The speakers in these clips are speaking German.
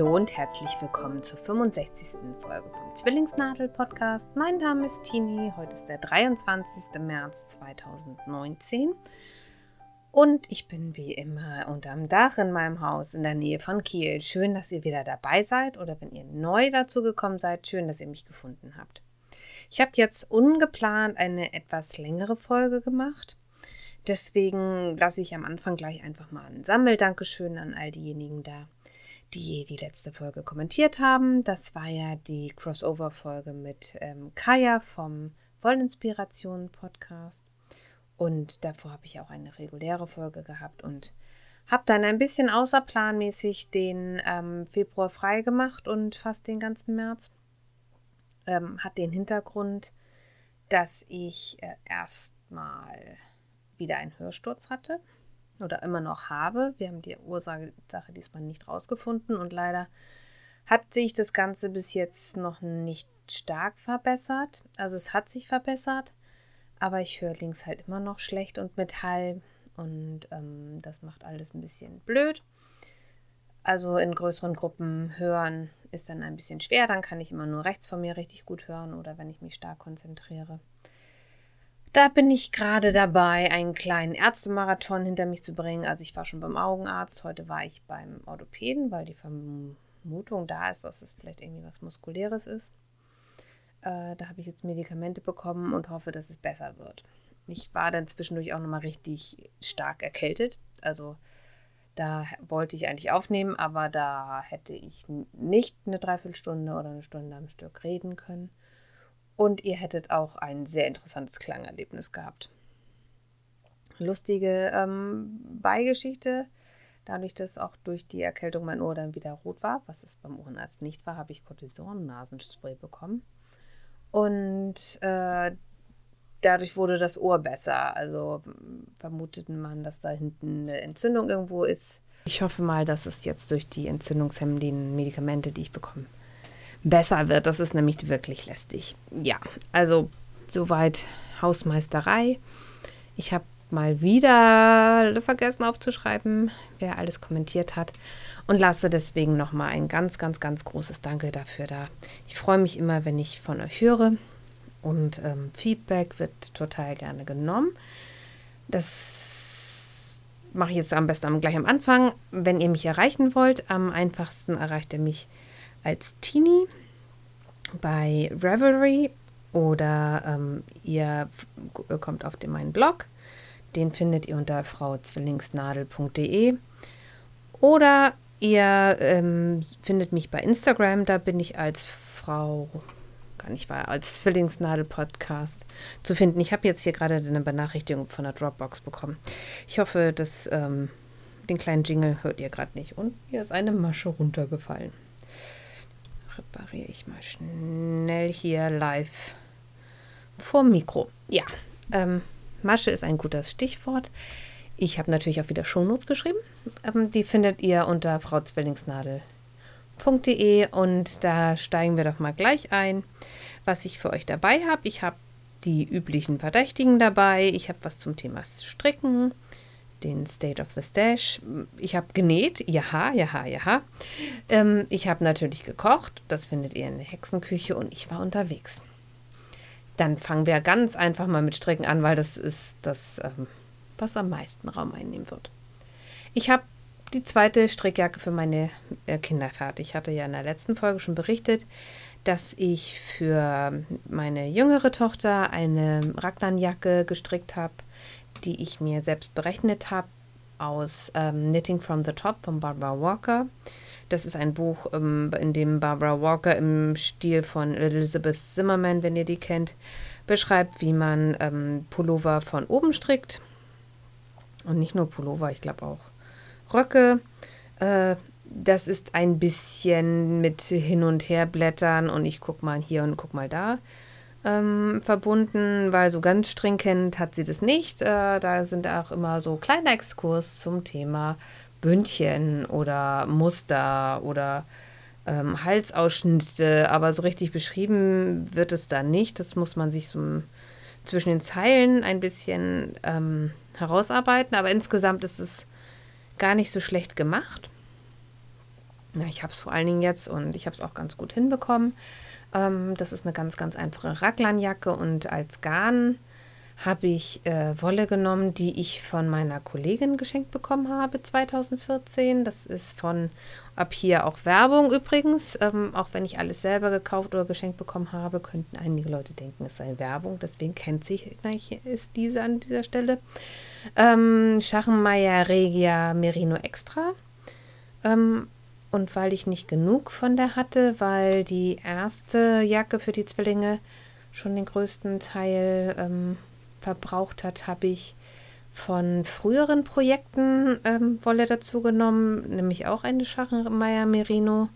Hallo und herzlich willkommen zur 65. Folge vom Zwillingsnadel Podcast. Mein Name ist Tini. Heute ist der 23. März 2019 und ich bin wie immer unterm Dach in meinem Haus in der Nähe von Kiel. Schön, dass ihr wieder dabei seid oder wenn ihr neu dazu gekommen seid, schön, dass ihr mich gefunden habt. Ich habe jetzt ungeplant eine etwas längere Folge gemacht. Deswegen lasse ich am Anfang gleich einfach mal ein Sammeldankeschön an all diejenigen da, die die letzte Folge kommentiert haben. Das war ja die Crossover-Folge mit ähm, Kaya vom Wollinspiration Podcast. Und davor habe ich auch eine reguläre Folge gehabt und habe dann ein bisschen außerplanmäßig den ähm, Februar frei gemacht und fast den ganzen März. Ähm, hat den Hintergrund, dass ich äh, erstmal wieder einen Hörsturz hatte oder immer noch habe. Wir haben die Ursache diesmal nicht rausgefunden und leider hat sich das Ganze bis jetzt noch nicht stark verbessert. Also es hat sich verbessert, aber ich höre links halt immer noch schlecht und mit Hall und ähm, das macht alles ein bisschen blöd. Also in größeren Gruppen hören ist dann ein bisschen schwer, dann kann ich immer nur rechts von mir richtig gut hören oder wenn ich mich stark konzentriere. Da bin ich gerade dabei, einen kleinen Ärztemarathon hinter mich zu bringen. Also ich war schon beim Augenarzt, heute war ich beim Orthopäden, weil die Vermutung da ist, dass es vielleicht irgendwie was Muskuläres ist. Äh, da habe ich jetzt Medikamente bekommen und hoffe, dass es besser wird. Ich war dann zwischendurch auch nochmal richtig stark erkältet. Also da wollte ich eigentlich aufnehmen, aber da hätte ich nicht eine Dreiviertelstunde oder eine Stunde am Stück reden können. Und ihr hättet auch ein sehr interessantes Klangerlebnis gehabt. Lustige ähm, Beigeschichte. Dadurch, dass auch durch die Erkältung mein Ohr dann wieder rot war, was es beim Ohrenarzt nicht war, habe ich Cortison-Nasenspray bekommen. Und äh, dadurch wurde das Ohr besser. Also vermutete man, dass da hinten eine Entzündung irgendwo ist. Ich hoffe mal, dass es jetzt durch die entzündungshemmenden Medikamente, die ich bekomme, besser wird. Das ist nämlich wirklich lästig. Ja, also soweit Hausmeisterei. Ich habe mal wieder vergessen aufzuschreiben, wer alles kommentiert hat und lasse deswegen nochmal ein ganz, ganz, ganz großes Danke dafür da. Ich freue mich immer, wenn ich von euch höre und ähm, Feedback wird total gerne genommen. Das mache ich jetzt am besten gleich am Anfang. Wenn ihr mich erreichen wollt, am einfachsten erreicht ihr mich als Teenie bei Revelry oder ähm, ihr kommt auf den, meinen Blog. Den findet ihr unter frauzwillingsnadel.de oder ihr ähm, findet mich bei Instagram. Da bin ich als Frau, gar nicht wahr, als Zwillingsnadel-Podcast zu finden. Ich habe jetzt hier gerade eine Benachrichtigung von der Dropbox bekommen. Ich hoffe, dass ähm, den kleinen Jingle hört ihr gerade nicht. Und hier ist eine Masche runtergefallen repariere ich mal schnell hier live vor Mikro. Ja, ähm, Masche ist ein gutes Stichwort. Ich habe natürlich auch wieder Shownotes geschrieben. Ähm, die findet ihr unter frauzwillingsnadel.de und da steigen wir doch mal gleich ein, was ich für euch dabei habe. Ich habe die üblichen Verdächtigen dabei. Ich habe was zum Thema Stricken den State of the Stash. Ich habe genäht, jaha, jaha, jaha. Ähm, ich habe natürlich gekocht, das findet ihr in der Hexenküche und ich war unterwegs. Dann fangen wir ganz einfach mal mit Stricken an, weil das ist das, ähm, was am meisten Raum einnehmen wird. Ich habe die zweite Strickjacke für meine äh, Kinder fertig. Ich hatte ja in der letzten Folge schon berichtet, dass ich für meine jüngere Tochter eine Raglanjacke gestrickt habe die ich mir selbst berechnet habe, aus ähm, Knitting from the Top von Barbara Walker. Das ist ein Buch, ähm, in dem Barbara Walker im Stil von Elizabeth Zimmerman, wenn ihr die kennt, beschreibt, wie man ähm, Pullover von oben strickt. Und nicht nur Pullover, ich glaube auch Röcke. Äh, das ist ein bisschen mit hin und her blättern und ich gucke mal hier und guck mal da ähm, verbunden, weil so ganz streng kennt hat sie das nicht. Äh, da sind auch immer so kleine Exkurs zum Thema Bündchen oder Muster oder ähm, Halsausschnitte, aber so richtig beschrieben wird es da nicht. Das muss man sich so zwischen den Zeilen ein bisschen ähm, herausarbeiten, aber insgesamt ist es gar nicht so schlecht gemacht. Na, ich habe es vor allen Dingen jetzt und ich habe es auch ganz gut hinbekommen. Ähm, das ist eine ganz, ganz einfache Raglanjacke und als Garn habe ich äh, Wolle genommen, die ich von meiner Kollegin geschenkt bekommen habe 2014. Das ist von ab hier auch Werbung übrigens. Ähm, auch wenn ich alles selber gekauft oder geschenkt bekommen habe, könnten einige Leute denken, es sei Werbung. Deswegen kennt sich ist diese an dieser Stelle. Ähm, Schachenmeier Regia Merino Extra. Ähm, und weil ich nicht genug von der hatte, weil die erste Jacke für die Zwillinge schon den größten Teil ähm, verbraucht hat, habe ich von früheren Projekten ähm, Wolle dazu genommen, nämlich auch eine Schachenmeier Merino,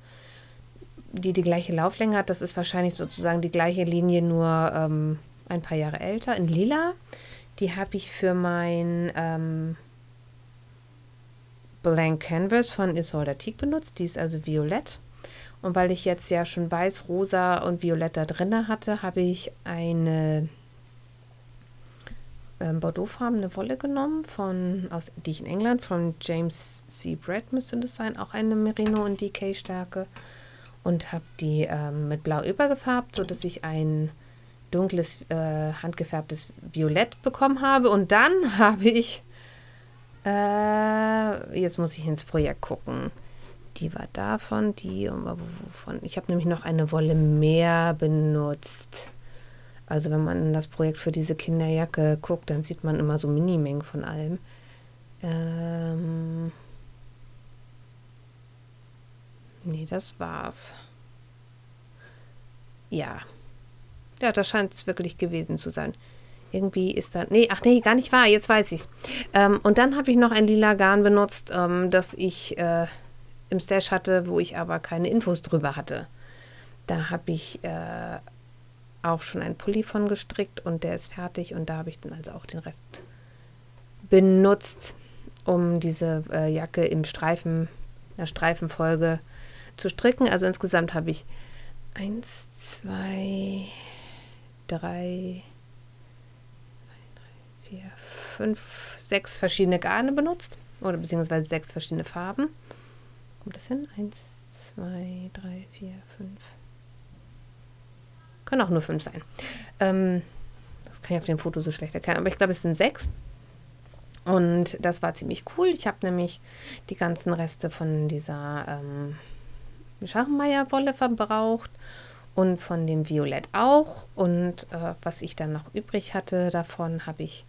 die die gleiche Lauflänge hat. Das ist wahrscheinlich sozusagen die gleiche Linie, nur ähm, ein paar Jahre älter, in lila. Die habe ich für mein ähm, Blank Canvas von Isolde Teak benutzt. Die ist also violett. Und weil ich jetzt ja schon weiß, rosa und violett da drin hatte, habe ich eine ähm, Bordeauxfarbene Wolle genommen, von, aus, die ich in England von James C. Brett müsste das sein, auch eine Merino und DK-Stärke. Und habe die ähm, mit Blau übergefärbt, sodass ich ein dunkles, äh, handgefärbtes Violett bekommen habe. Und dann habe ich, äh, jetzt muss ich ins Projekt gucken. Die war davon, die, wovon. Ich habe nämlich noch eine Wolle mehr benutzt. Also wenn man in das Projekt für diese Kinderjacke guckt, dann sieht man immer so Minimengen von allem. Ähm nee, das war's. Ja. Ja, das scheint es wirklich gewesen zu sein. Irgendwie ist da. Nee, ach nee, gar nicht wahr. Jetzt weiß ich's. Ähm, und dann habe ich noch ein lila Garn benutzt, ähm, das ich äh, im Stash hatte, wo ich aber keine Infos drüber hatte. Da habe ich äh, auch schon einen Pulli von gestrickt und der ist fertig und da habe ich dann also auch den Rest benutzt, um diese äh, Jacke im Streifen, einer Streifenfolge zu stricken. Also insgesamt habe ich eins, zwei, drei, vier, fünf, sechs verschiedene Garne benutzt oder beziehungsweise sechs verschiedene Farben. Kommt das hin? Eins, zwei, drei, vier, fünf, können auch nur fünf sein. Ähm, das kann ich auf dem Foto so schlecht erkennen, aber ich glaube, es sind sechs. Und das war ziemlich cool. Ich habe nämlich die ganzen Reste von dieser ähm, Schachenmeier-Wolle verbraucht und von dem Violett auch. Und äh, was ich dann noch übrig hatte davon, habe ich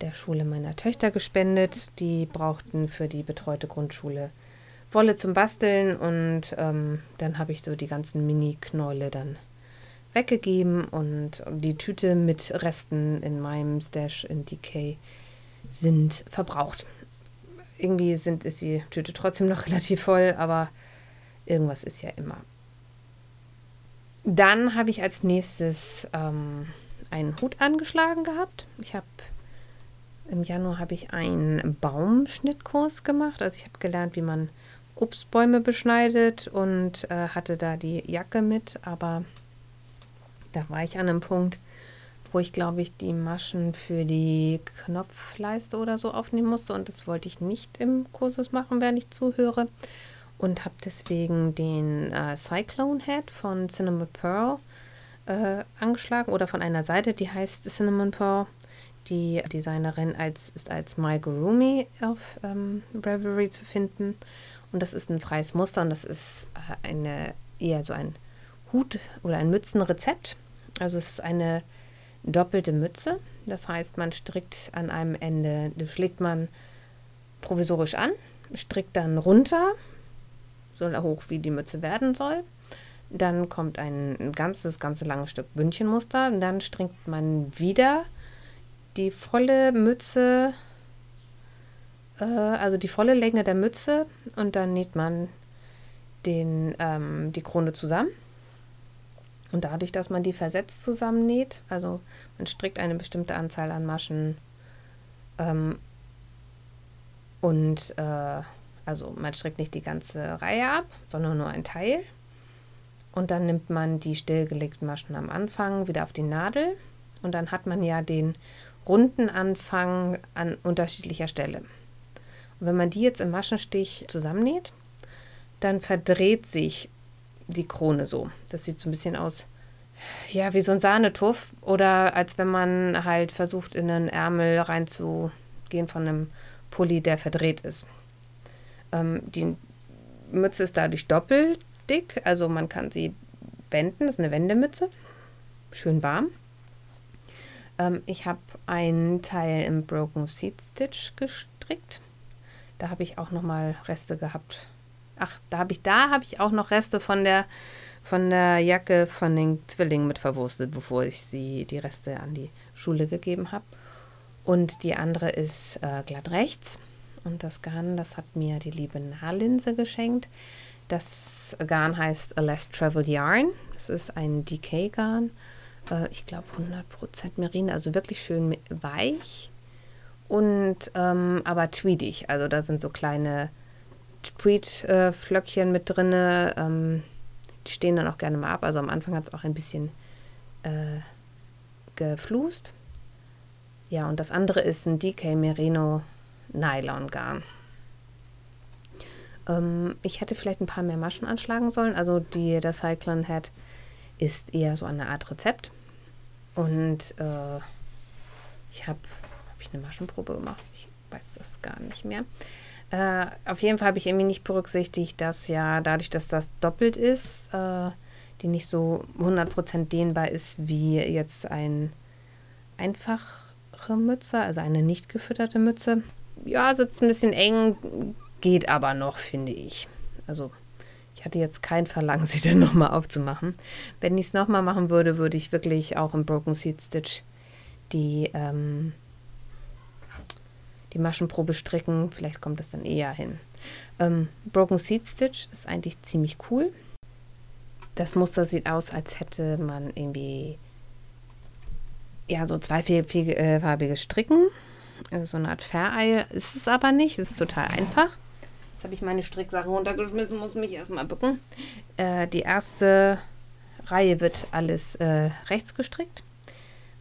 der Schule meiner Töchter gespendet. Die brauchten für die betreute Grundschule Wolle zum Basteln und ähm, dann habe ich so die ganzen Mini-Knäule dann weggegeben und die Tüte mit Resten in meinem Stash in DK sind verbraucht. Irgendwie sind, ist die Tüte trotzdem noch relativ voll, aber irgendwas ist ja immer. Dann habe ich als nächstes ähm, einen Hut angeschlagen gehabt. Ich habe im Januar habe ich einen Baumschnittkurs gemacht. Also ich habe gelernt, wie man Obstbäume beschneidet und äh, hatte da die Jacke mit, aber da war ich an einem Punkt, wo ich glaube ich die Maschen für die Knopfleiste oder so aufnehmen musste und das wollte ich nicht im Kursus machen, während ich zuhöre und habe deswegen den äh, Cyclone Head von Cinnamon Pearl äh, angeschlagen oder von einer Seite, die heißt Cinnamon Pearl. Die Designerin als, ist als My Gurumi auf ähm, Reverie zu finden und das ist ein freies Muster und das ist äh, eine eher so ein Hut oder ein Mützenrezept. Also es ist eine doppelte Mütze. Das heißt, man strickt an einem Ende, das schlägt man provisorisch an, strickt dann runter, so hoch wie die Mütze werden soll. Dann kommt ein ganzes, ganze langes Stück Bündchenmuster. Und dann strickt man wieder die volle Mütze, äh, also die volle Länge der Mütze und dann näht man den, ähm, die Krone zusammen. Und dadurch, dass man die versetzt zusammennäht, also man strickt eine bestimmte Anzahl an Maschen ähm, und äh, also man strickt nicht die ganze Reihe ab, sondern nur ein Teil. Und dann nimmt man die stillgelegten Maschen am Anfang wieder auf die Nadel und dann hat man ja den runden Anfang an unterschiedlicher Stelle. Und wenn man die jetzt im Maschenstich zusammennäht, dann verdreht sich die Krone so. Das sieht so ein bisschen aus, ja, wie so ein Sahnetuff oder als wenn man halt versucht, in einen Ärmel reinzugehen von einem Pulli, der verdreht ist. Ähm, die Mütze ist dadurch doppelt dick, also man kann sie wenden, das ist eine Wendemütze, schön warm. Ähm, ich habe einen Teil im Broken Seat Stitch gestrickt. Da habe ich auch noch mal Reste gehabt. Ach, da habe ich da ich auch noch Reste von der von der Jacke von den Zwillingen mit verwurstet, bevor ich sie die Reste an die Schule gegeben habe. Und die andere ist äh, glatt rechts. Und das Garn, das hat mir die liebe Nahlinse geschenkt. Das Garn heißt A Less Traveled Yarn. Es ist ein Decay-Garn. Äh, ich glaube 100% Merino, also wirklich schön weich. Und ähm, aber tweedig. Also da sind so kleine Tweed-Flöckchen mit drin. Ähm, die stehen dann auch gerne mal ab. Also am Anfang hat es auch ein bisschen äh, geflust. Ja, und das andere ist ein DK Merino Nylon Garn. Ähm, ich hätte vielleicht ein paar mehr Maschen anschlagen sollen. Also die, der Cyclone Head ist eher so eine Art Rezept. Und äh, ich habe hab ich eine Maschenprobe gemacht. Ich weiß das gar nicht mehr. Äh, auf jeden Fall habe ich irgendwie nicht berücksichtigt, dass ja dadurch, dass das doppelt ist, äh, die nicht so 100% dehnbar ist wie jetzt ein einfache Mütze, also eine nicht gefütterte Mütze. Ja, sitzt ein bisschen eng, geht aber noch, finde ich. Also ich hatte jetzt kein Verlangen, sie dann nochmal aufzumachen. Wenn ich es nochmal machen würde, würde ich wirklich auch im Broken Seed Stitch die ähm, die Maschenprobe stricken. Vielleicht kommt es dann eher hin. Ähm, Broken Seed Stitch ist eigentlich ziemlich cool. Das Muster sieht aus, als hätte man irgendwie ja so zweifarbige Stricken. Äh, so eine Art Vereil ist es aber nicht. Es ist total einfach. Jetzt habe ich meine Stricksachen runtergeschmissen, muss mich erstmal bücken. Äh, die erste Reihe wird alles äh, rechts gestrickt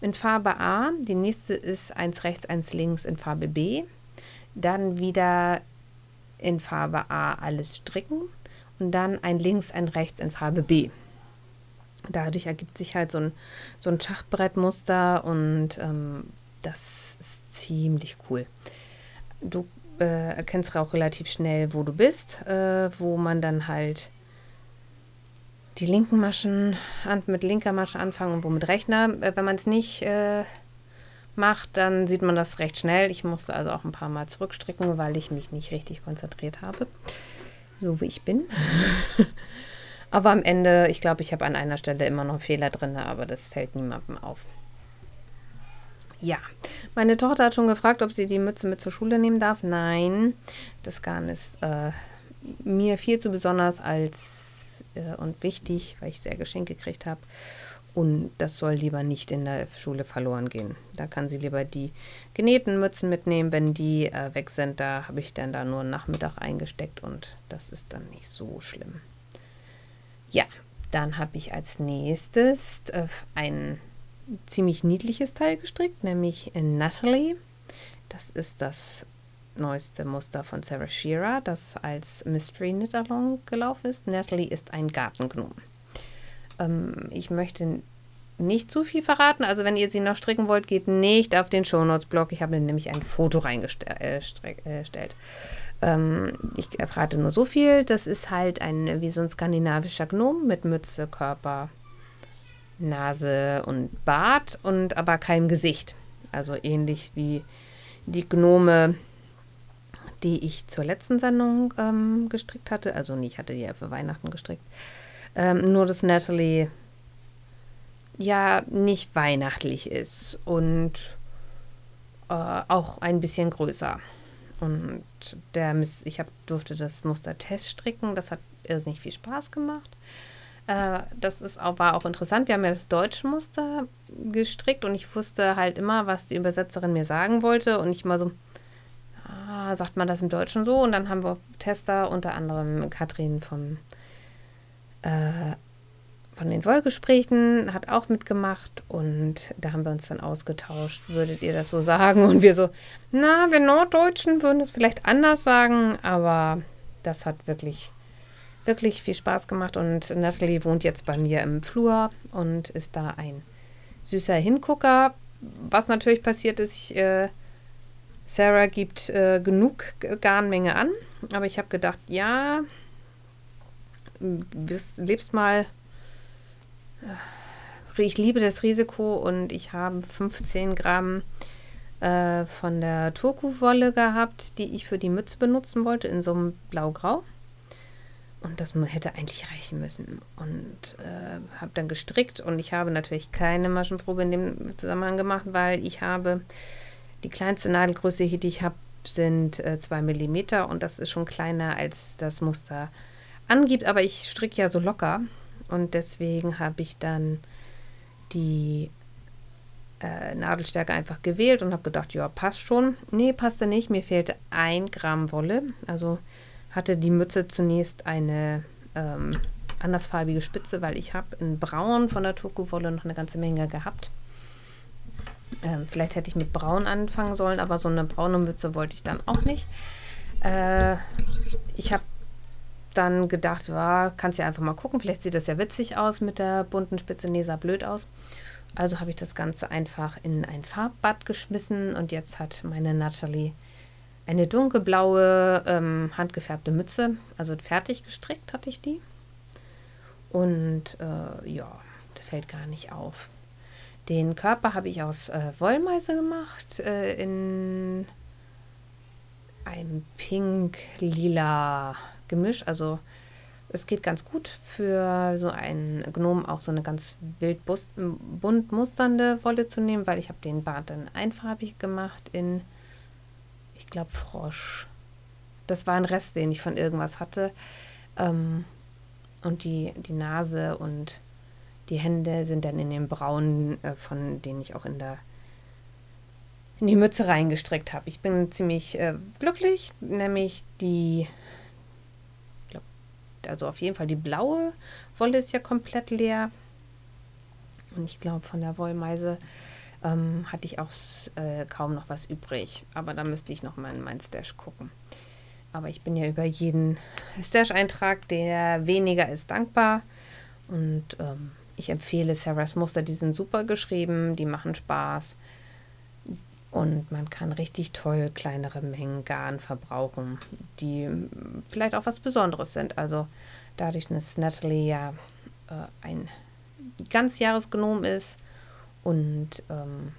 in Farbe A. Die nächste ist eins rechts, eins links in Farbe B. Dann wieder in Farbe A alles stricken und dann ein links, ein rechts in Farbe B. Dadurch ergibt sich halt so ein, so ein Schachbrettmuster und ähm, das ist ziemlich cool. Du äh, erkennst auch relativ schnell, wo du bist, äh, wo man dann halt die linken Maschen an, mit linker Masche anfangen und wo mit Rechner. Äh, wenn man es nicht äh, macht, dann sieht man das recht schnell. Ich musste also auch ein paar Mal zurückstricken, weil ich mich nicht richtig konzentriert habe. So wie ich bin. aber am Ende, ich glaube, ich habe an einer Stelle immer noch Fehler drin, aber das fällt niemandem auf. Ja, meine Tochter hat schon gefragt, ob sie die Mütze mit zur Schule nehmen darf. Nein, das Garn ist äh, mir viel zu besonders als äh, und wichtig, weil ich sehr geschenkt gekriegt habe. Und das soll lieber nicht in der Schule verloren gehen. Da kann sie lieber die genähten Mützen mitnehmen. Wenn die äh, weg sind, da habe ich dann da nur einen Nachmittag eingesteckt und das ist dann nicht so schlimm. Ja, dann habe ich als nächstes äh, ein ziemlich niedliches Teil gestrickt, nämlich in Natalie. Das ist das neueste Muster von Sarah Shearer, das als Mystery Knit Along gelaufen ist. Natalie ist ein Gartengnom. Ähm, ich möchte nicht zu viel verraten. Also wenn ihr sie noch stricken wollt, geht nicht auf den Shownotes-Blog. Ich habe nämlich ein Foto reingestellt. Äh, äh ähm, ich verrate nur so viel. Das ist halt ein wie so ein skandinavischer Gnom mit Mütze, Körper, Nase und Bart und aber kein Gesicht. Also ähnlich wie die Gnome die ich zur letzten Sendung ähm, gestrickt hatte. Also nee, ich hatte die ja für Weihnachten gestrickt. Ähm, nur, dass Natalie ja nicht weihnachtlich ist und äh, auch ein bisschen größer. Und der Miss, ich hab, durfte das Muster Test stricken. Das hat irrsinnig viel Spaß gemacht. Äh, das ist auch, war auch interessant. Wir haben ja das deutsche Muster gestrickt und ich wusste halt immer, was die Übersetzerin mir sagen wollte. Und ich mal so, ah, sagt man das im Deutschen so. Und dann haben wir Tester, unter anderem Katrin vom, äh, von den Wollgesprächen, hat auch mitgemacht. Und da haben wir uns dann ausgetauscht. Würdet ihr das so sagen? Und wir so, na, wir Norddeutschen würden es vielleicht anders sagen, aber das hat wirklich wirklich viel Spaß gemacht und Natalie wohnt jetzt bei mir im Flur und ist da ein süßer Hingucker. Was natürlich passiert ist, ich, äh, Sarah gibt äh, genug Garnmenge an, aber ich habe gedacht, ja, lebst mal. Ich liebe das Risiko und ich habe 15 Gramm äh, von der Turku-Wolle gehabt, die ich für die Mütze benutzen wollte, in so einem Blau-Grau. Und das hätte eigentlich reichen müssen. Und äh, habe dann gestrickt und ich habe natürlich keine Maschenprobe in dem Zusammenhang gemacht, weil ich habe die kleinste Nadelgröße, die ich habe, sind 2 äh, mm und das ist schon kleiner als das Muster angibt. Aber ich stricke ja so locker und deswegen habe ich dann die äh, Nadelstärke einfach gewählt und habe gedacht, ja, passt schon. Nee, passte nicht. Mir fehlte ein Gramm Wolle. Also hatte die Mütze zunächst eine ähm, andersfarbige Spitze, weil ich habe in Braun von der Turku-Wolle noch eine ganze Menge gehabt. Ähm, vielleicht hätte ich mit Braun anfangen sollen, aber so eine braune Mütze wollte ich dann auch nicht. Äh, ich habe dann gedacht, ja, kannst ja einfach mal gucken, vielleicht sieht das ja witzig aus mit der bunten Spitze. Nee, sah blöd aus. Also habe ich das Ganze einfach in ein Farbbad geschmissen und jetzt hat meine Natalie eine dunkelblaue, ähm, handgefärbte Mütze. Also fertig gestrickt hatte ich die. Und äh, ja, das fällt gar nicht auf. Den Körper habe ich aus äh, Wollmeise gemacht, äh, in einem pink-lila Gemisch. Also es geht ganz gut für so einen Gnom auch so eine ganz wild bunt musternde Wolle zu nehmen, weil ich habe den Bart dann einfarbig gemacht in ich glaube, Frosch. Das war ein Rest, den ich von irgendwas hatte. Ähm, und die, die Nase und die Hände sind dann in den Braunen, äh, von denen ich auch in der in die Mütze reingestreckt habe. Ich bin ziemlich äh, glücklich, nämlich die, glaub, also auf jeden Fall die blaue Wolle ist ja komplett leer. Und ich glaube, von der Wollmeise ähm, hatte ich auch äh, kaum noch was übrig. Aber da müsste ich noch mal in meinen Stash gucken. Aber ich bin ja über jeden Stash-Eintrag, der weniger ist, dankbar. Und ähm, ich empfehle Sarahs Muster, die sind super geschrieben, die machen Spaß. Und man kann richtig toll kleinere Mengen Garn verbrauchen, die vielleicht auch was Besonderes sind. Also dadurch, dass Natalie ja äh, ein Ganzjahresgenom ist, und ähm,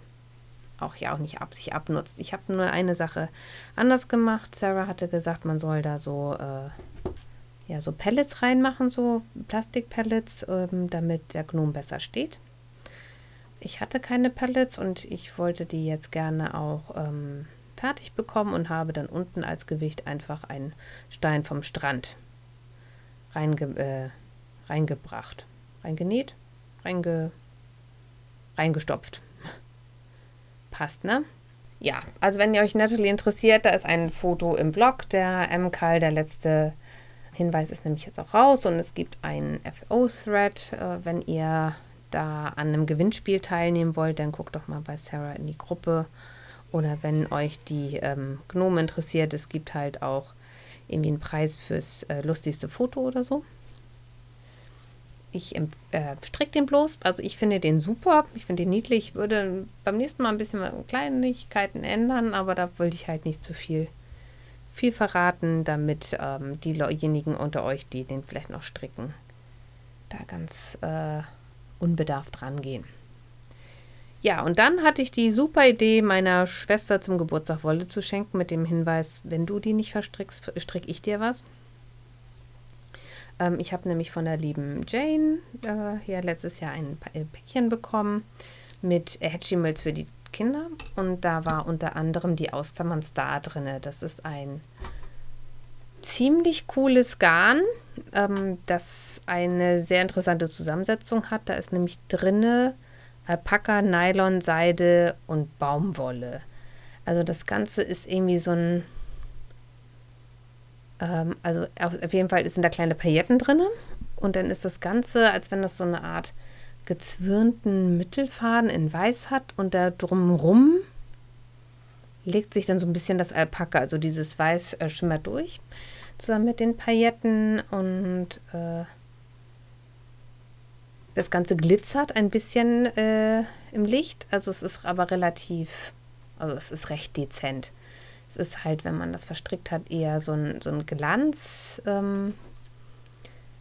auch ja auch nicht ab, sich abnutzt. Ich habe nur eine Sache anders gemacht. Sarah hatte gesagt, man soll da so äh, ja so Pellets reinmachen, so Plastikpellets, ähm, damit der Gnome besser steht. Ich hatte keine Pellets und ich wollte die jetzt gerne auch ähm, fertig bekommen und habe dann unten als Gewicht einfach einen Stein vom Strand reinge äh, reingebracht. Reingenäht? Reinge reingestopft. Passt, ne? Ja, also wenn ihr euch Natalie interessiert, da ist ein Foto im Blog. Der MKL, der letzte Hinweis ist nämlich jetzt auch raus und es gibt einen FO-Thread. Äh, wenn ihr da an einem Gewinnspiel teilnehmen wollt, dann guckt doch mal bei Sarah in die Gruppe. Oder wenn euch die ähm, Gnome interessiert, es gibt halt auch irgendwie einen Preis fürs äh, lustigste Foto oder so ich äh, stricke den bloß. Also ich finde den super. Ich finde den niedlich. Ich würde beim nächsten Mal ein bisschen Kleinigkeiten ändern, aber da wollte ich halt nicht zu viel, viel verraten, damit ähm, diejenigen unter euch, die den vielleicht noch stricken, da ganz äh, unbedarft rangehen. Ja, und dann hatte ich die super Idee, meiner Schwester zum Geburtstag Wolle zu schenken, mit dem Hinweis, wenn du die nicht verstrickst, stricke ich dir was. Ähm, ich habe nämlich von der lieben Jane äh, ja letztes Jahr ein äh, Päckchen bekommen mit Hatchimals für die Kinder. Und da war unter anderem die Austermann Star drin. Das ist ein ziemlich cooles Garn, ähm, das eine sehr interessante Zusammensetzung hat. Da ist nämlich drinne Alpaka, Nylon, Seide und Baumwolle. Also das Ganze ist irgendwie so ein ähm, also auf jeden Fall sind da kleine Pailletten drin. Und dann ist das Ganze, als wenn das so eine Art gezwirnten Mittelfaden in Weiß hat. Und da drumrum legt sich dann so ein bisschen das Alpaka, also dieses Weiß äh, schimmert durch. zusammen mit den Pailletten und äh, das Ganze glitzert ein bisschen äh, im Licht. Also es ist aber relativ, also es ist recht dezent. Es ist halt, wenn man das verstrickt hat, eher so ein, so ein Glanz. Ähm,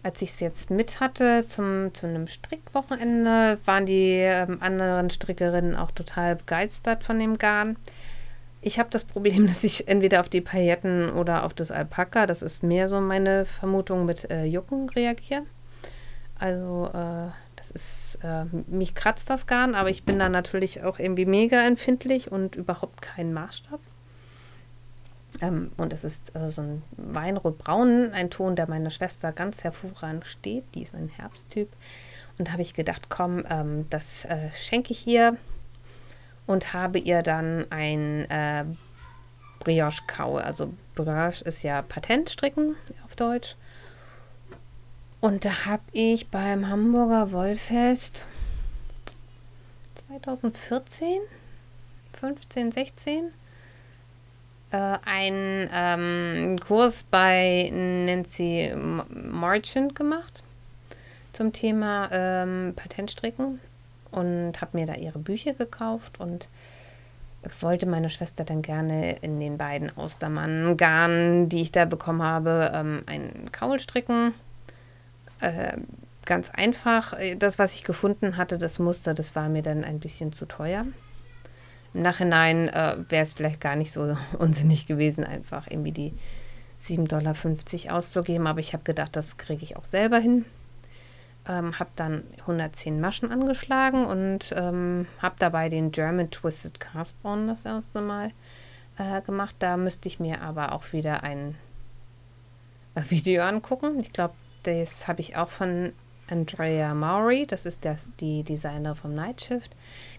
als ich es jetzt mit hatte zum, zu einem Strickwochenende, waren die ähm, anderen Strickerinnen auch total begeistert von dem Garn. Ich habe das Problem, dass ich entweder auf die Pailletten oder auf das Alpaka, das ist mehr so meine Vermutung, mit äh, Jucken reagiere. Also äh, das ist, äh, mich kratzt das Garn, aber ich bin da natürlich auch irgendwie mega empfindlich und überhaupt kein Maßstab. Ähm, und es ist äh, so ein Weinrotbraun, ein Ton, der meiner Schwester ganz hervorragend steht. Die ist ein Herbsttyp. Und da habe ich gedacht, komm, ähm, das äh, schenke ich ihr und habe ihr dann ein äh, Brioche-Kaue. Also Brioche ist ja Patentstricken auf Deutsch. Und da habe ich beim Hamburger Wollfest 2014, 15, 16 äh, einen ähm, Kurs bei Nancy Marchant gemacht zum Thema ähm, Patentstricken und habe mir da ihre Bücher gekauft und wollte meine Schwester dann gerne in den beiden Austermann-Garnen, die ich da bekommen habe, ähm, einen Kaul stricken. Äh, ganz einfach. Das, was ich gefunden hatte, das Muster, das war mir dann ein bisschen zu teuer. Nachhinein äh, wäre es vielleicht gar nicht so unsinnig gewesen, einfach irgendwie die 7,50 Dollar auszugeben. Aber ich habe gedacht, das kriege ich auch selber hin. Ähm, habe dann 110 Maschen angeschlagen und ähm, habe dabei den German Twisted Cast On das erste Mal äh, gemacht. Da müsste ich mir aber auch wieder ein äh, Video angucken. Ich glaube, das habe ich auch von Andrea Maury. Das ist das, die Designer vom Night Shift.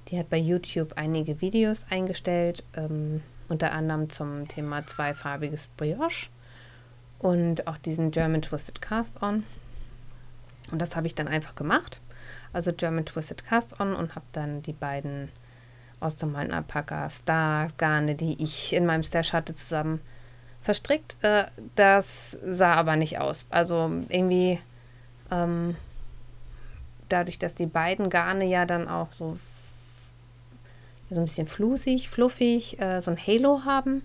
Die hat bei YouTube einige Videos eingestellt, ähm, unter anderem zum Thema zweifarbiges Brioche und auch diesen German Twisted Cast On. Und das habe ich dann einfach gemacht. Also German Twisted Cast On und habe dann die beiden aus der meinen Alpaka Star Garne, die ich in meinem Stash hatte, zusammen verstrickt. Äh, das sah aber nicht aus. Also irgendwie ähm, dadurch, dass die beiden Garne ja dann auch so so ein bisschen flusig, fluffig, äh, so ein Halo haben,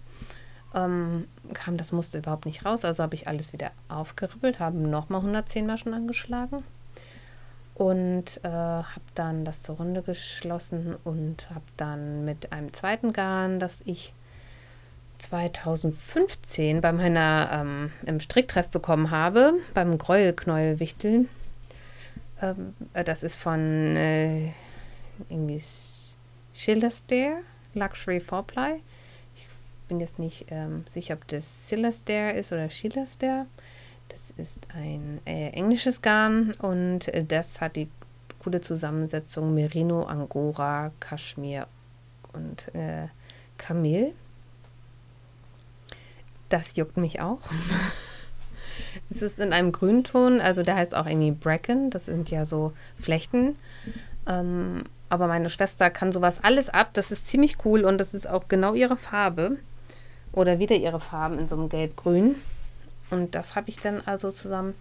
ähm, kam das Muster überhaupt nicht raus. Also habe ich alles wieder aufgeribbelt, habe nochmal 110 Maschen angeschlagen und äh, habe dann das zur Runde geschlossen und habe dann mit einem zweiten Garn, das ich 2015 bei meiner ähm, im Stricktreff bekommen habe, beim Gräuelknäuelwichteln. Ähm, äh, das ist von äh, irgendwie Schillerstair Luxury Fourply. Ich bin jetzt nicht ähm, sicher, ob das Sillastair ist oder Schillerstair. Das ist ein äh, englisches Garn und äh, das hat die coole Zusammensetzung Merino, Angora, Kaschmir und äh, Kamel. Das juckt mich auch. es ist in einem Grünton, also der heißt auch irgendwie Bracken. Das sind ja so Flechten. Ähm, aber meine Schwester kann sowas alles ab. Das ist ziemlich cool und das ist auch genau ihre Farbe. Oder wieder ihre Farben in so einem Gelb-Grün. Und das habe ich dann also zusammen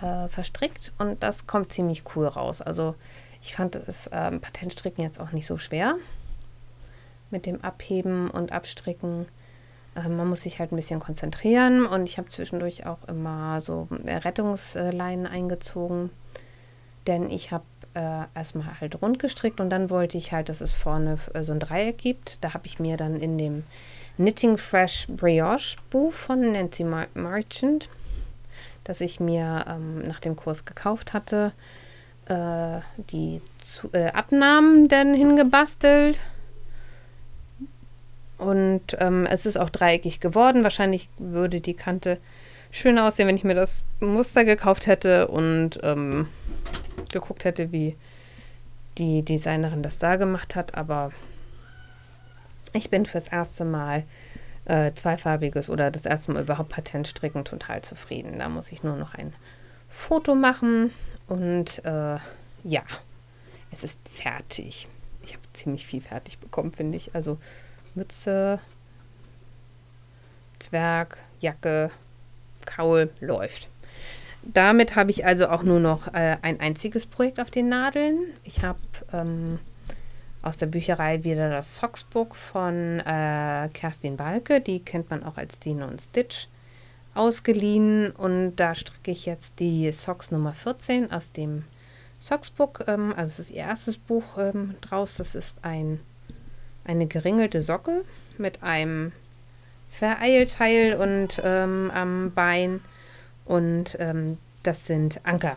äh, verstrickt und das kommt ziemlich cool raus. Also ich fand das ähm, Patentstricken jetzt auch nicht so schwer. Mit dem Abheben und Abstricken. Äh, man muss sich halt ein bisschen konzentrieren und ich habe zwischendurch auch immer so Rettungsleinen eingezogen. Denn ich habe äh, erstmal halt rund gestrickt und dann wollte ich halt, dass es vorne äh, so ein Dreieck gibt. Da habe ich mir dann in dem Knitting Fresh Brioche Buch von Nancy Mar Marchant, das ich mir ähm, nach dem Kurs gekauft hatte, äh, die zu, äh, Abnahmen dann hingebastelt. Und ähm, es ist auch dreieckig geworden. Wahrscheinlich würde die Kante schön aussehen, wenn ich mir das Muster gekauft hätte und ähm, geguckt hätte, wie die Designerin das da gemacht hat, aber ich bin fürs erste Mal äh, zweifarbiges oder das erste Mal überhaupt Patentstricken total zufrieden. Da muss ich nur noch ein Foto machen und äh, ja, es ist fertig. Ich habe ziemlich viel fertig bekommen, finde ich. Also Mütze, Zwerg, Jacke, Kaul läuft. Damit habe ich also auch nur noch äh, ein einziges Projekt auf den Nadeln. Ich habe ähm, aus der Bücherei wieder das Socksbook von äh, Kerstin Balke. Die kennt man auch als Dino und Stitch ausgeliehen. Und da stricke ich jetzt die Socks Nummer 14 aus dem Socksbook. Ähm, also es ist ihr erstes Buch ähm, draus. Das ist ein, eine geringelte Socke mit einem Vereilteil und ähm, am Bein. Und ähm, das sind Anker.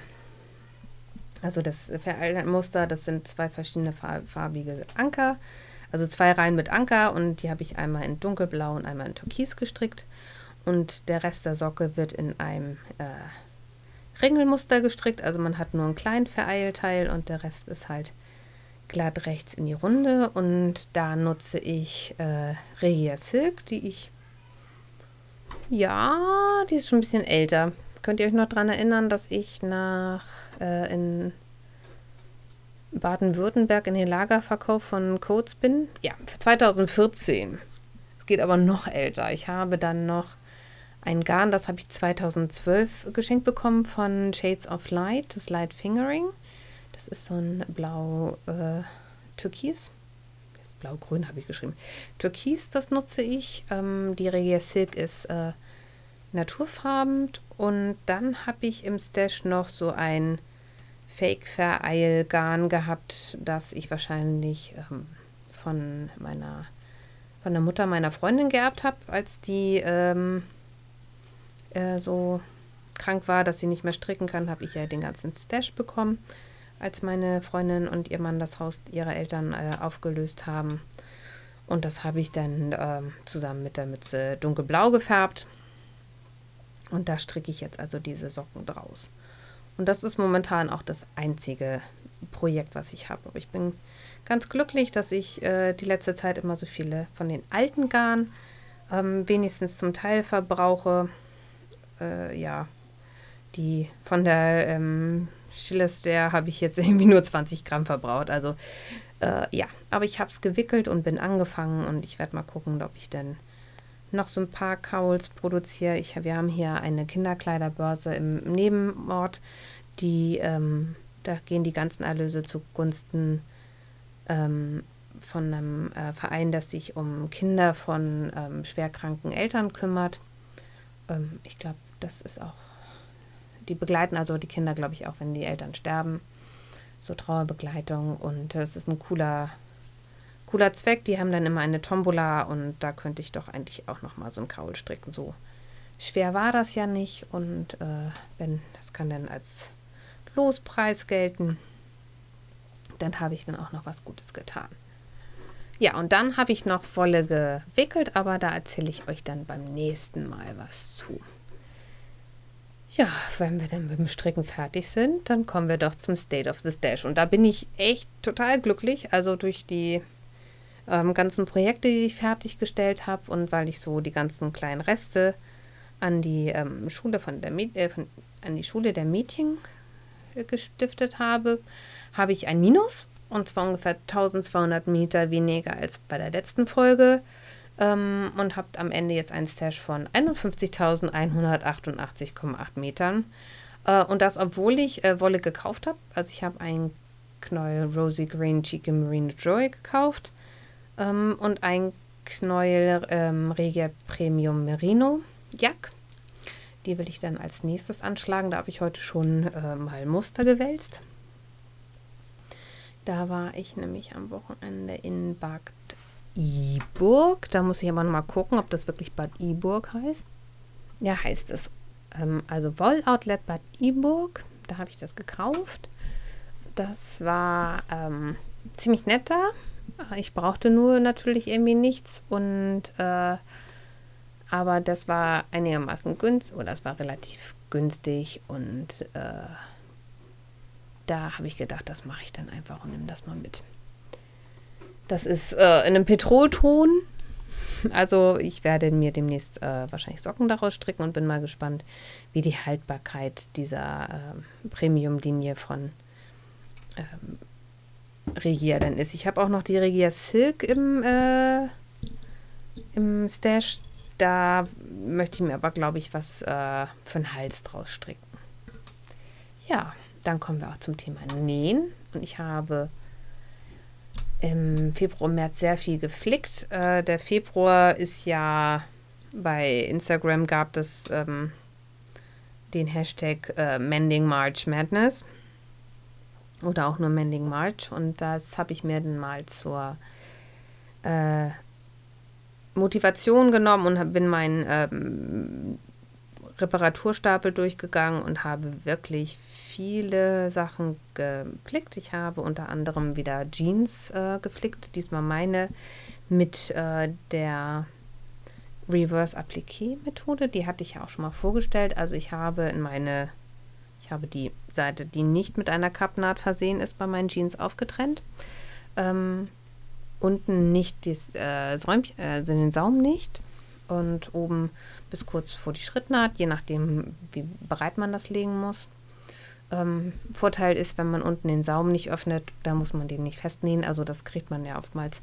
Also das Muster, das sind zwei verschiedene farbige Anker. Also zwei Reihen mit Anker und die habe ich einmal in dunkelblau und einmal in türkis gestrickt. Und der Rest der Socke wird in einem äh, Ringelmuster gestrickt. Also man hat nur einen kleinen Vereilteil und der Rest ist halt glatt rechts in die Runde. Und da nutze ich äh, Regia Silk, die ich... Ja, die ist schon ein bisschen älter. Könnt ihr euch noch daran erinnern, dass ich nach äh, in Baden-Württemberg in den Lagerverkauf von Codes bin. Ja, 2014. Es geht aber noch älter. Ich habe dann noch ein Garn, das habe ich 2012 geschenkt bekommen von Shades of Light, das Light Fingering. Das ist so ein blau-türkis. Äh, Blau-grün habe ich geschrieben. Türkis, das nutze ich. Ähm, die Regia Silk ist äh, naturfarben. Und dann habe ich im Stash noch so ein Fake-Vereilgarn gehabt, das ich wahrscheinlich ähm, von meiner von der Mutter meiner Freundin geerbt habe, als die ähm, äh, so krank war, dass sie nicht mehr stricken kann, habe ich ja den ganzen Stash bekommen, als meine Freundin und ihr Mann das Haus ihrer Eltern äh, aufgelöst haben. Und das habe ich dann äh, zusammen mit der Mütze dunkelblau gefärbt. Und da stricke ich jetzt also diese Socken draus. Und das ist momentan auch das einzige Projekt, was ich habe. Aber ich bin ganz glücklich, dass ich äh, die letzte Zeit immer so viele von den alten Garn ähm, wenigstens zum Teil verbrauche. Äh, ja, die von der ähm, der habe ich jetzt irgendwie nur 20 Gramm verbraucht. Also äh, ja, aber ich habe es gewickelt und bin angefangen und ich werde mal gucken, ob ich dann noch so ein paar Cowls produziere. Ich, wir haben hier eine Kinderkleiderbörse im Nebenort, die, ähm, da gehen die ganzen Erlöse zugunsten ähm, von einem äh, Verein, das sich um Kinder von ähm, schwerkranken Eltern kümmert. Ähm, ich glaube, das ist auch, die begleiten also die Kinder, glaube ich, auch wenn die Eltern sterben. So Trauerbegleitung und das ist ein cooler cooler Zweck. Die haben dann immer eine Tombola und da könnte ich doch eigentlich auch noch mal so einen Kaul stricken. So schwer war das ja nicht und äh, wenn das kann dann als Lospreis gelten, dann habe ich dann auch noch was Gutes getan. Ja, und dann habe ich noch Wolle gewickelt, aber da erzähle ich euch dann beim nächsten Mal was zu. Ja, wenn wir dann mit dem Stricken fertig sind, dann kommen wir doch zum State of the Stash. Und da bin ich echt total glücklich. Also durch die ähm, ganzen Projekte, die ich fertiggestellt habe und weil ich so die ganzen kleinen Reste an die ähm, Schule von der äh, von, an die Schule der Mädchen äh, gestiftet habe, habe ich ein Minus und zwar ungefähr 1200 Meter weniger als bei der letzten Folge ähm, und habe am Ende jetzt einen Stash von 51.188,8 Metern. Äh, und das, obwohl ich äh, Wolle gekauft habe. Also ich habe einen Knäuel Rosy Green Chica Marine Joy gekauft ähm, und ein Knäuel ähm, Regia Premium Merino Jack. Die will ich dann als nächstes anschlagen. Da habe ich heute schon äh, mal Muster gewälzt. Da war ich nämlich am Wochenende in Bad Iburg. Da muss ich aber noch mal gucken, ob das wirklich Bad Iburg heißt. Ja, heißt es. Ähm, also Wolloutlet Bad Iburg. Da habe ich das gekauft. Das war ähm, ziemlich netter. Ich brauchte nur natürlich irgendwie nichts und äh, aber das war einigermaßen günstig oder es war relativ günstig und äh, da habe ich gedacht, das mache ich dann einfach und nehme das mal mit. Das ist äh, in einem Petrolton. Also ich werde mir demnächst äh, wahrscheinlich Socken daraus stricken und bin mal gespannt, wie die Haltbarkeit dieser äh, Premium-Linie von ähm, Regia dann ist. Ich habe auch noch die Regia Silk im, äh, im Stash. da möchte ich mir aber, glaube ich, was äh, für einen Hals draus stricken. Ja, dann kommen wir auch zum Thema Nähen. Und ich habe im Februar und März sehr viel geflickt. Äh, der Februar ist ja bei Instagram gab es ähm, den Hashtag äh, Mending March Madness oder auch nur Mending March und das habe ich mir dann mal zur äh, Motivation genommen und bin meinen ähm, Reparaturstapel durchgegangen und habe wirklich viele Sachen geflickt. Ich habe unter anderem wieder Jeans äh, geflickt, diesmal meine mit äh, der Reverse Appliqué Methode. Die hatte ich ja auch schon mal vorgestellt. Also ich habe in meine, ich habe die Seite, die nicht mit einer Kappnaht versehen ist, bei meinen Jeans aufgetrennt. Ähm, unten nicht das äh, Säumchen, also den Saum nicht und oben bis kurz vor die Schrittnaht, je nachdem, wie breit man das legen muss. Ähm, Vorteil ist, wenn man unten den Saum nicht öffnet, da muss man den nicht festnähen. Also das kriegt man ja oftmals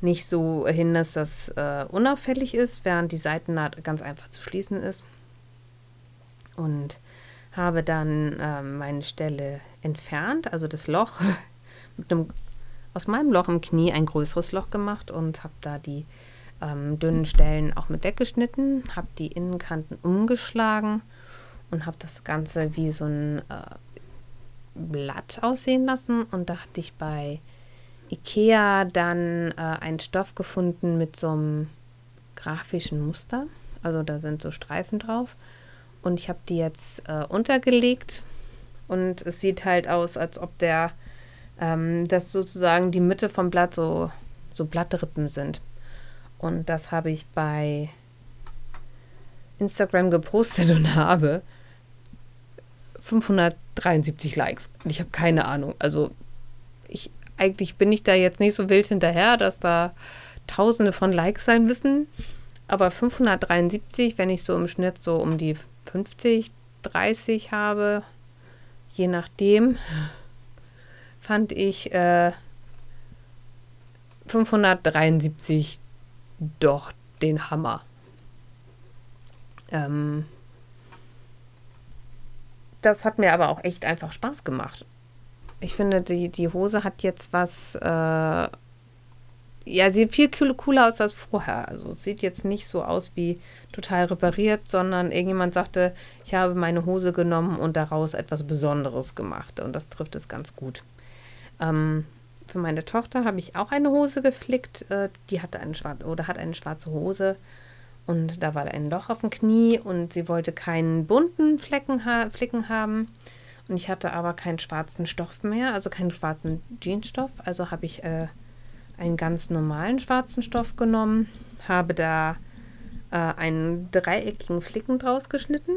nicht so hin, dass das äh, unauffällig ist, während die Seitennaht ganz einfach zu schließen ist. Und habe dann äh, meine Stelle entfernt, also das Loch mit einem aus meinem Loch im Knie ein größeres Loch gemacht und habe da die ähm, dünnen Stellen auch mit weggeschnitten, habe die Innenkanten umgeschlagen und habe das Ganze wie so ein äh, Blatt aussehen lassen. Und da hatte ich bei Ikea dann äh, einen Stoff gefunden mit so einem grafischen Muster. Also da sind so Streifen drauf. Und ich habe die jetzt äh, untergelegt. Und es sieht halt aus, als ob der, ähm, das sozusagen die Mitte vom Blatt so, so Blattrippen sind. Und das habe ich bei Instagram gepostet und habe 573 Likes. Ich habe keine Ahnung. Also ich eigentlich bin ich da jetzt nicht so wild hinterher, dass da tausende von Likes sein müssen. Aber 573, wenn ich so im Schnitt so um die 50, 30 habe, je nachdem, fand ich äh, 573 doch den Hammer. Ähm, das hat mir aber auch echt einfach Spaß gemacht. Ich finde, die, die Hose hat jetzt was, äh, ja, sieht viel cooler aus als vorher. Also es sieht jetzt nicht so aus wie total repariert, sondern irgendjemand sagte, ich habe meine Hose genommen und daraus etwas Besonderes gemacht. Und das trifft es ganz gut. Ähm, für meine Tochter habe ich auch eine Hose geflickt. Äh, die hatte eine schwarze oder hat eine schwarze Hose und da war ein Loch auf dem Knie und sie wollte keinen bunten Flecken ha Flicken haben. Und ich hatte aber keinen schwarzen Stoff mehr, also keinen schwarzen Jeansstoff. Also habe ich äh, einen ganz normalen schwarzen Stoff genommen, habe da äh, einen dreieckigen Flicken draus geschnitten,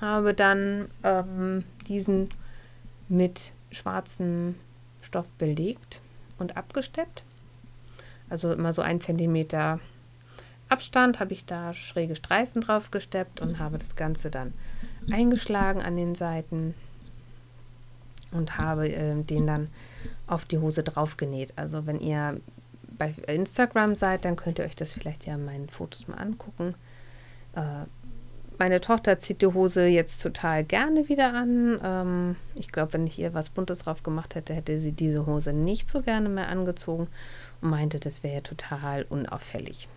habe dann ähm, diesen mit schwarzem Stoff belegt und abgesteppt. Also immer so ein Zentimeter Abstand habe ich da schräge Streifen drauf gesteppt und habe das Ganze dann eingeschlagen an den Seiten und habe äh, den dann auf die Hose drauf genäht. Also wenn ihr bei Instagram seid, dann könnt ihr euch das vielleicht ja meinen Fotos mal angucken. Äh, meine Tochter zieht die Hose jetzt total gerne wieder an. Ähm, ich glaube, wenn ich ihr was Buntes drauf gemacht hätte, hätte sie diese Hose nicht so gerne mehr angezogen und meinte, das wäre total unauffällig.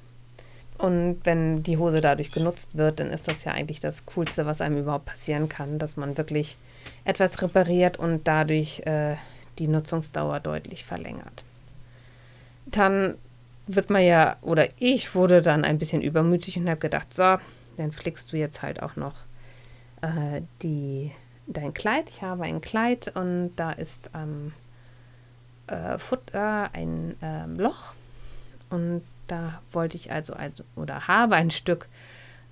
Und wenn die Hose dadurch genutzt wird, dann ist das ja eigentlich das Coolste, was einem überhaupt passieren kann, dass man wirklich etwas repariert und dadurch äh, die Nutzungsdauer deutlich verlängert. Dann wird man ja, oder ich wurde dann ein bisschen übermütig und habe gedacht, so, dann flickst du jetzt halt auch noch äh, die, dein Kleid. Ich habe ein Kleid und da ist am ähm, äh, Futter ein äh, Loch und da wollte ich also, also oder habe ein Stück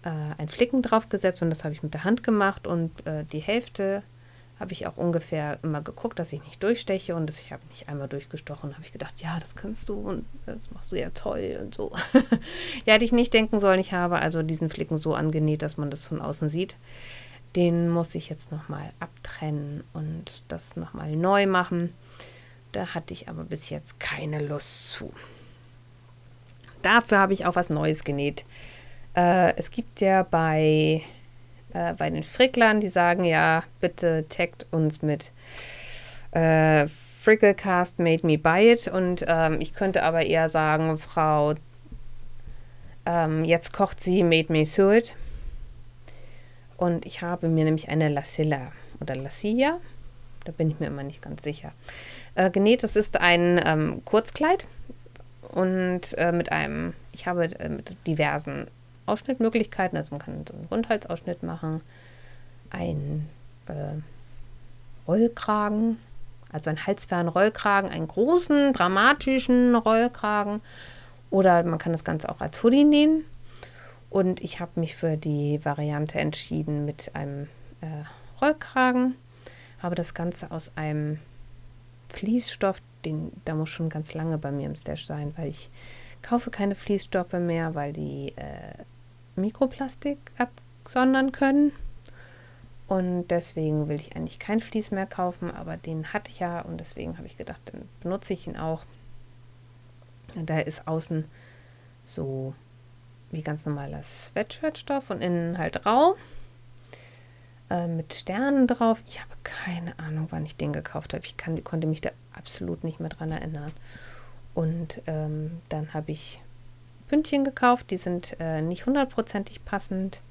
äh, ein Flicken drauf gesetzt und das habe ich mit der Hand gemacht und äh, die Hälfte habe ich auch ungefähr immer geguckt, dass ich nicht durchsteche und dass ich habe nicht einmal durchgestochen. habe ich gedacht, ja, das kannst du und das machst du ja toll und so. ja, hätte ich nicht denken sollen. Ich habe also diesen Flicken so angenäht, dass man das von außen sieht. Den muss ich jetzt nochmal abtrennen und das nochmal neu machen. Da hatte ich aber bis jetzt keine Lust zu. Dafür habe ich auch was Neues genäht. Äh, es gibt ja bei, äh, bei den Fricklern, die sagen ja, bitte taggt uns mit äh, Fricklecast made me buy it. Und ähm, ich könnte aber eher sagen, Frau, ähm, jetzt kocht sie made me sew it. Und ich habe mir nämlich eine Lasilla oder Lasilla, da bin ich mir immer nicht ganz sicher, äh, genäht. Das ist ein ähm, Kurzkleid und äh, mit einem, ich habe äh, mit diversen Ausschnittmöglichkeiten, also man kann so einen Rundhalsausschnitt machen, einen äh, Rollkragen, also einen halsfernen Rollkragen, einen großen, dramatischen Rollkragen oder man kann das Ganze auch als Hoodie nähen. Und ich habe mich für die Variante entschieden mit einem äh, Rollkragen. Habe das Ganze aus einem Fließstoff, den, der muss schon ganz lange bei mir im Stash sein, weil ich kaufe keine Fließstoffe mehr, weil die äh, Mikroplastik absondern können. Und deswegen will ich eigentlich kein Vlies mehr kaufen, aber den hatte ich ja und deswegen habe ich gedacht, dann benutze ich ihn auch. Da ist außen so wie ganz normaler Sweatshirtstoff und innen halt rau äh, mit Sternen drauf. Ich habe keine Ahnung, wann ich den gekauft habe. Ich kann, konnte mich da absolut nicht mehr dran erinnern. Und ähm, dann habe ich Bündchen gekauft, die sind äh, nicht hundertprozentig passend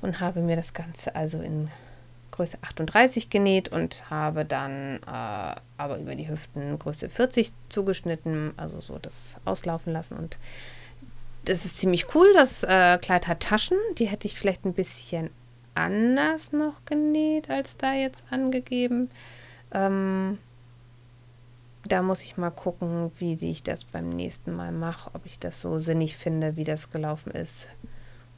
und habe mir das Ganze also in Größe 38 genäht und habe dann äh, aber über die Hüften Größe 40 zugeschnitten, also so das auslaufen lassen und das ist ziemlich cool. Das äh, Kleid hat Taschen. Die hätte ich vielleicht ein bisschen anders noch genäht als da jetzt angegeben. Ähm, da muss ich mal gucken, wie ich das beim nächsten Mal mache, ob ich das so sinnig finde, wie das gelaufen ist.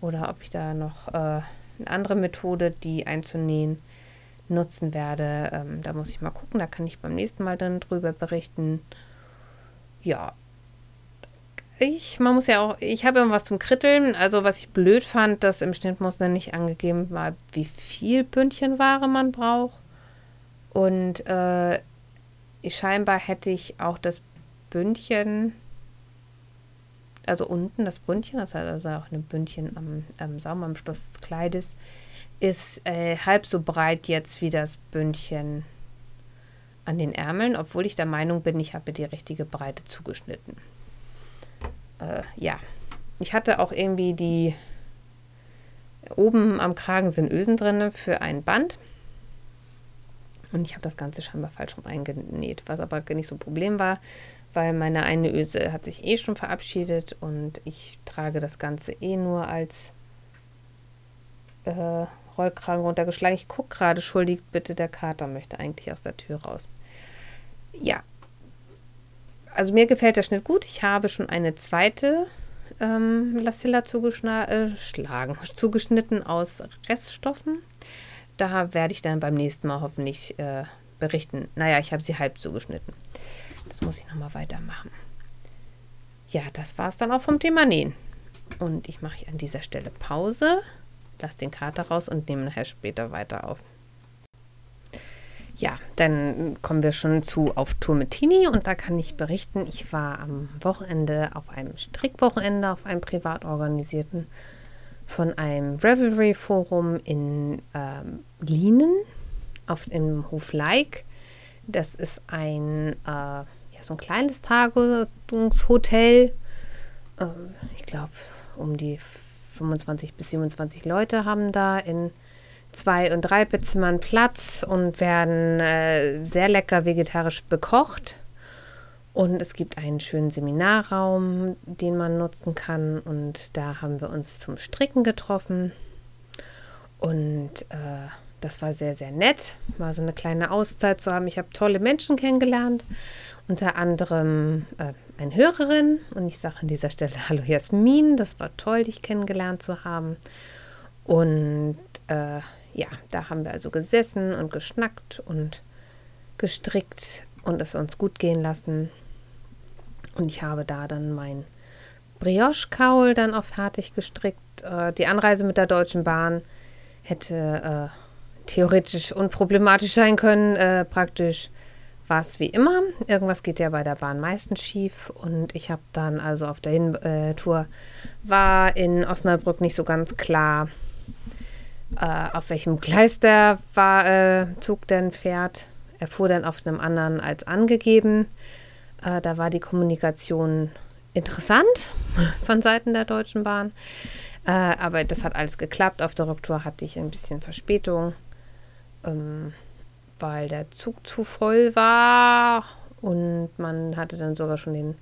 Oder ob ich da noch äh, eine andere Methode, die einzunähen, nutzen werde. Ähm, da muss ich mal gucken, da kann ich beim nächsten Mal dann drüber berichten. Ja, ich, man muss ja auch, ich habe immer was zum Kritteln. Also was ich blöd fand, dass im Schnittmuster nicht angegeben war, wie viel Bündchenware man braucht. Und äh, scheinbar hätte ich auch das Bündchen, also unten das Bündchen, das heißt also auch ein Bündchen am, am Saum am Schluss des Kleides, ist äh, halb so breit jetzt wie das Bündchen an den Ärmeln, obwohl ich der Meinung bin, ich habe die richtige Breite zugeschnitten äh, ja, ich hatte auch irgendwie die oben am Kragen sind Ösen drin für ein Band. Und ich habe das Ganze scheinbar falsch rum eingenäht, was aber nicht so ein Problem war, weil meine eine Öse hat sich eh schon verabschiedet und ich trage das Ganze eh nur als äh, Rollkragen runtergeschlagen. Ich gucke gerade, schuldig bitte, der Kater möchte eigentlich aus der Tür raus. Ja, also mir gefällt der Schnitt gut. Ich habe schon eine zweite ähm, Lassilla zugeschlagen, äh, zugeschnitten aus Reststoffen. Da werde ich dann beim nächsten Mal hoffentlich äh, berichten. Naja, ich habe sie halb zugeschnitten. Das muss ich nochmal weitermachen. Ja, das war es dann auch vom Thema Nähen. Und ich mache an dieser Stelle Pause, lasse den Kater raus und nehme nachher später weiter auf. Ja, dann kommen wir schon zu Auf Tour mit Tini und da kann ich berichten, ich war am Wochenende auf einem Strickwochenende, auf einem privat organisierten von einem Revelry-Forum in ähm, Lienen auf dem Hof Like. Das ist ein, äh, ja, so ein kleines Tagungshotel. Äh, ich glaube, um die 25 bis 27 Leute haben da in zwei- und drei Bettzimmern Platz und werden äh, sehr lecker vegetarisch bekocht. Und es gibt einen schönen Seminarraum, den man nutzen kann. Und da haben wir uns zum Stricken getroffen. Und äh, das war sehr, sehr nett, mal so eine kleine Auszeit zu haben. Ich habe tolle Menschen kennengelernt, unter anderem äh, eine Hörerin. Und ich sage an dieser Stelle Hallo Jasmin, das war toll, dich kennengelernt zu haben. Und äh, ja, da haben wir also gesessen und geschnackt und gestrickt und es uns gut gehen lassen. Und ich habe da dann mein Brioche-Kaul dann auch fertig gestrickt. Äh, die Anreise mit der Deutschen Bahn hätte äh, theoretisch unproblematisch sein können, äh, praktisch, war es wie immer. Irgendwas geht ja bei der Bahn meistens schief. Und ich habe dann also auf der Hintour war in Osnabrück nicht so ganz klar, äh, auf welchem Gleis der war, äh, Zug denn fährt. Er fuhr dann auf einem anderen als angegeben. Äh, da war die Kommunikation interessant von Seiten der Deutschen Bahn. Äh, aber das hat alles geklappt. Auf der Rücktour hatte ich ein bisschen Verspätung. Ähm, weil der Zug zu voll war und man hatte dann sogar schon den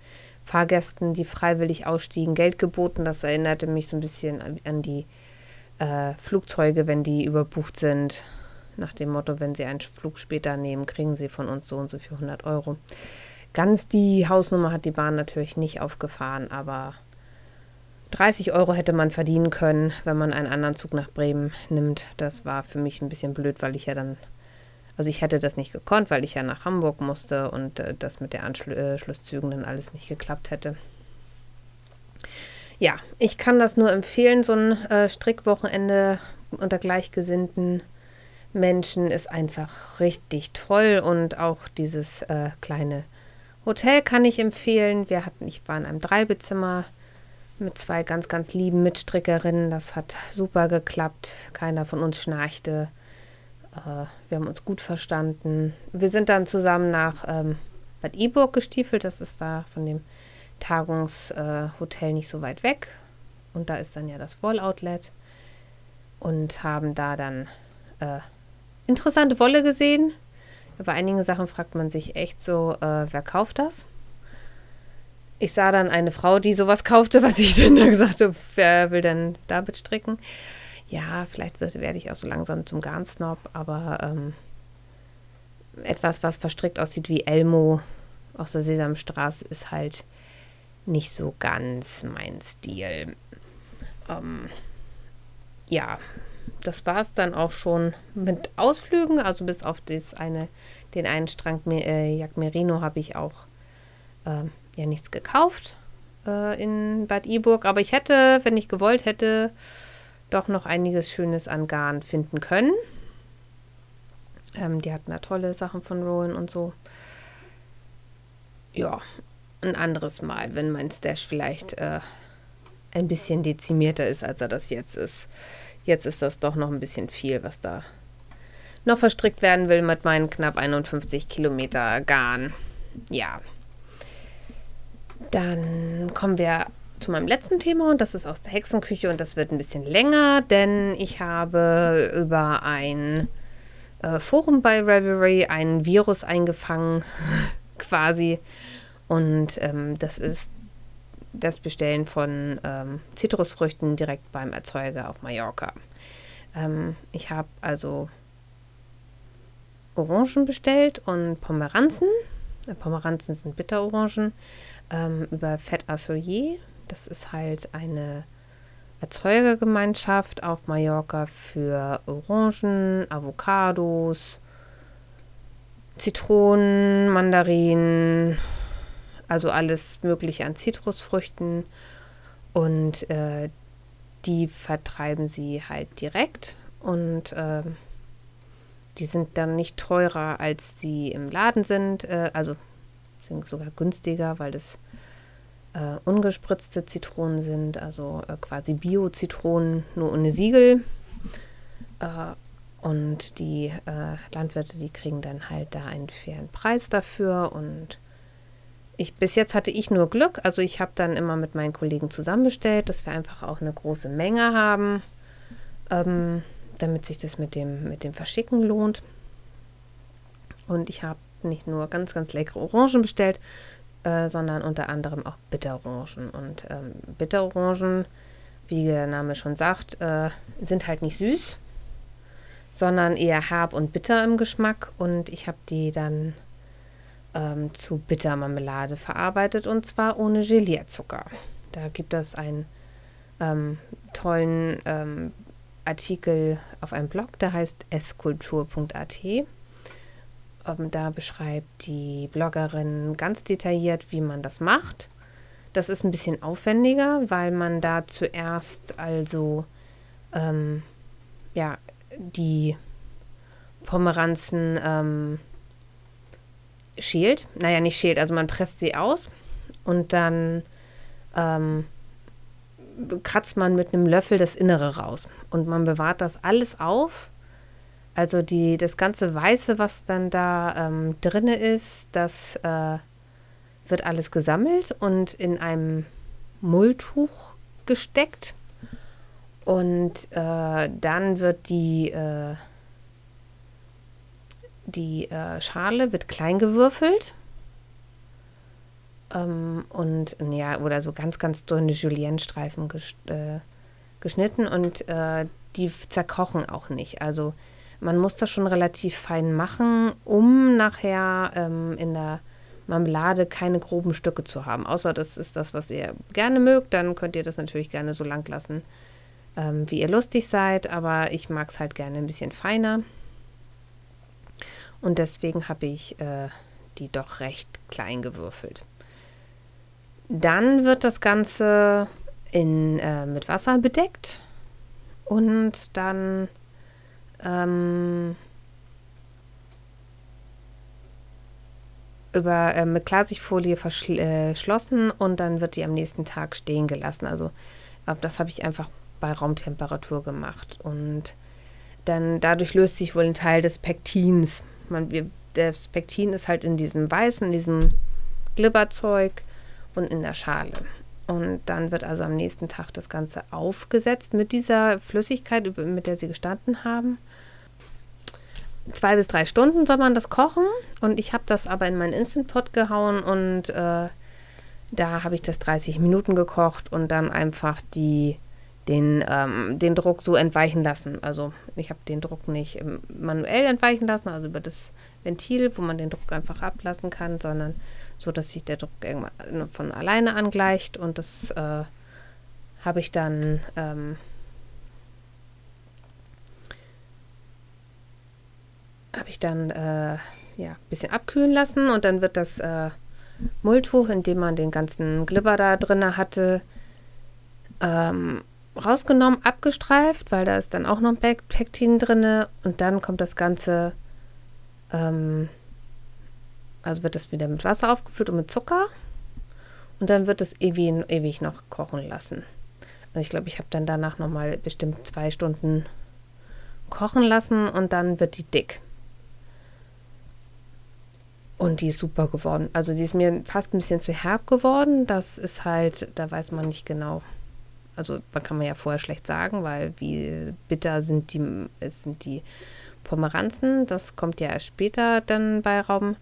Fahrgästen, die freiwillig ausstiegen, Geld geboten. Das erinnerte mich so ein bisschen an, die äh, Flugzeuge, wenn die überbucht sind. Nach dem Motto, wenn sie einen Flug später nehmen, kriegen sie von uns so und so für 100 Euro. Ganz die Hausnummer hat die Bahn natürlich nicht aufgefahren, aber 30 Euro hätte man verdienen können, wenn man einen anderen Zug nach Bremen nimmt. Das war für mich ein bisschen blöd, weil ich ja dann also ich hätte das nicht gekonnt, weil ich ja nach Hamburg musste und äh, das mit den Anschlusszügen dann alles nicht geklappt hätte. Ja, ich kann das nur empfehlen, so ein äh, Strickwochenende unter gleichgesinnten Menschen ist einfach richtig toll und auch dieses äh, kleine Hotel kann ich empfehlen. Wir hatten, ich war in einem Dreibezimmer mit zwei ganz, ganz lieben Mitstrickerinnen. Das hat super geklappt. Keiner von uns schnarchte. Äh, wir haben uns gut verstanden. Wir sind dann zusammen nach ähm, Bad Iburg gestiefelt. Das ist da von dem Tagungshotel nicht so weit weg. Und da ist dann ja das Woll-Outlet. Und haben da dann äh, interessante Wolle gesehen. Bei einigen Sachen fragt man sich echt so, äh, wer kauft das? Ich sah dann eine Frau, die sowas kaufte, was ich dann da gesagt habe, wer will denn damit stricken? ja, vielleicht wird, werde ich auch so langsam zum Garnsnob, aber ähm, etwas, was verstrickt aussieht wie Elmo aus der Sesamstraße, ist halt nicht so ganz mein Stil. Ähm, ja, das war es dann auch schon mit Ausflügen, also bis auf das eine, den einen Strang äh, Jack Merino habe ich auch äh, ja nichts gekauft äh, in Bad Iburg, aber ich hätte, wenn ich gewollt hätte, doch noch einiges Schönes an Garn finden können. Ähm, die hatten da tolle Sachen von Rowan und so. Ja, ein anderes Mal, wenn mein Stash vielleicht äh, ein bisschen dezimierter ist, als er das jetzt ist. Jetzt ist das doch noch ein bisschen viel, was da noch verstrickt werden will mit meinen knapp 51 Kilometer Garn. Ja. Dann kommen wir zu meinem letzten Thema und das ist aus der Hexenküche und das wird ein bisschen länger, denn ich habe über ein äh, Forum bei Reverie ein Virus eingefangen, quasi. Und ähm, das ist das Bestellen von ähm, Zitrusfrüchten direkt beim Erzeuger auf Mallorca. Ähm, ich habe also Orangen bestellt und Pomeranzen. Äh, Pomeranzen sind Bitterorangen ähm, über Fett Assoyer das ist halt eine Erzeugergemeinschaft auf Mallorca für Orangen, Avocados, Zitronen, Mandarinen, also alles Mögliche an Zitrusfrüchten. Und äh, die vertreiben sie halt direkt und äh, die sind dann nicht teurer, als sie im Laden sind. Äh, also sind sogar günstiger, weil das äh, ungespritzte Zitronen sind, also äh, quasi Bio-Zitronen, nur ohne Siegel. Äh, und die äh, Landwirte, die kriegen dann halt da einen fairen Preis dafür. Und ich, bis jetzt hatte ich nur Glück. Also ich habe dann immer mit meinen Kollegen zusammenbestellt, dass wir einfach auch eine große Menge haben, ähm, damit sich das mit dem, mit dem Verschicken lohnt. Und ich habe nicht nur ganz, ganz leckere Orangen bestellt, äh, sondern unter anderem auch Bitterorangen. Und ähm, Bitterorangen, wie der Name schon sagt, äh, sind halt nicht süß, sondern eher herb und bitter im Geschmack. Und ich habe die dann ähm, zu Bittermarmelade verarbeitet und zwar ohne Gelierzucker. Da gibt es einen ähm, tollen ähm, Artikel auf einem Blog, der heißt eskultur.at. Ähm, da beschreibt die Bloggerin ganz detailliert, wie man das macht. Das ist ein bisschen aufwendiger, weil man da zuerst also ähm, ja, die Pomeranzen ähm, schält. Naja, nicht schält, also man presst sie aus und dann ähm, kratzt man mit einem Löffel das Innere raus. Und man bewahrt das alles auf. Also die, das ganze Weiße, was dann da ähm, drin ist, das äh, wird alles gesammelt und in einem Mulltuch gesteckt. Und äh, dann wird die, äh, die äh, Schale wird klein gewürfelt. Ähm, und ja, oder so ganz, ganz dünne Julienne-Streifen ges äh, geschnitten und äh, die zerkochen auch nicht. Also man muss das schon relativ fein machen, um nachher ähm, in der Marmelade keine groben Stücke zu haben. Außer das ist das, was ihr gerne mögt, dann könnt ihr das natürlich gerne so lang lassen, ähm, wie ihr lustig seid. Aber ich mag es halt gerne ein bisschen feiner. Und deswegen habe ich äh, die doch recht klein gewürfelt. Dann wird das Ganze in, äh, mit Wasser bedeckt und dann ähm, über, äh, mit Klarsichtfolie verschlossen äh, und dann wird die am nächsten Tag stehen gelassen. Also das habe ich einfach bei Raumtemperatur gemacht. Und dann dadurch löst sich wohl ein Teil des Pektins. Man, wir, das Pektin ist halt in diesem weißen, in diesem Glibberzeug und in der Schale. Und dann wird also am nächsten Tag das Ganze aufgesetzt mit dieser Flüssigkeit, mit der sie gestanden haben. Zwei bis drei Stunden soll man das kochen. Und ich habe das aber in meinen Instant Pot gehauen und äh, da habe ich das 30 Minuten gekocht und dann einfach die den, ähm, den Druck so entweichen lassen. Also ich habe den Druck nicht manuell entweichen lassen, also über das Ventil, wo man den Druck einfach ablassen kann, sondern so, dass sich der Druck irgendwann von alleine angleicht. Und das äh, habe ich dann ähm, habe ich dann äh, ja, ein bisschen abkühlen lassen und dann wird das äh, Mulltuch, in dem man den ganzen Glibber da drin hatte, ähm, rausgenommen, abgestreift, weil da ist dann auch noch ein Pektin drin und dann kommt das Ganze, ähm, also wird das wieder mit Wasser aufgefüllt und mit Zucker und dann wird es ewig, ewig noch kochen lassen. Also ich glaube, ich habe dann danach nochmal bestimmt zwei Stunden kochen lassen und dann wird die dick. Und die ist super geworden. Also die ist mir fast ein bisschen zu herb geworden. Das ist halt, da weiß man nicht genau, also man kann man ja vorher schlecht sagen, weil wie bitter sind die, sind die Pomeranzen. Das kommt ja erst später dann bei Rauben.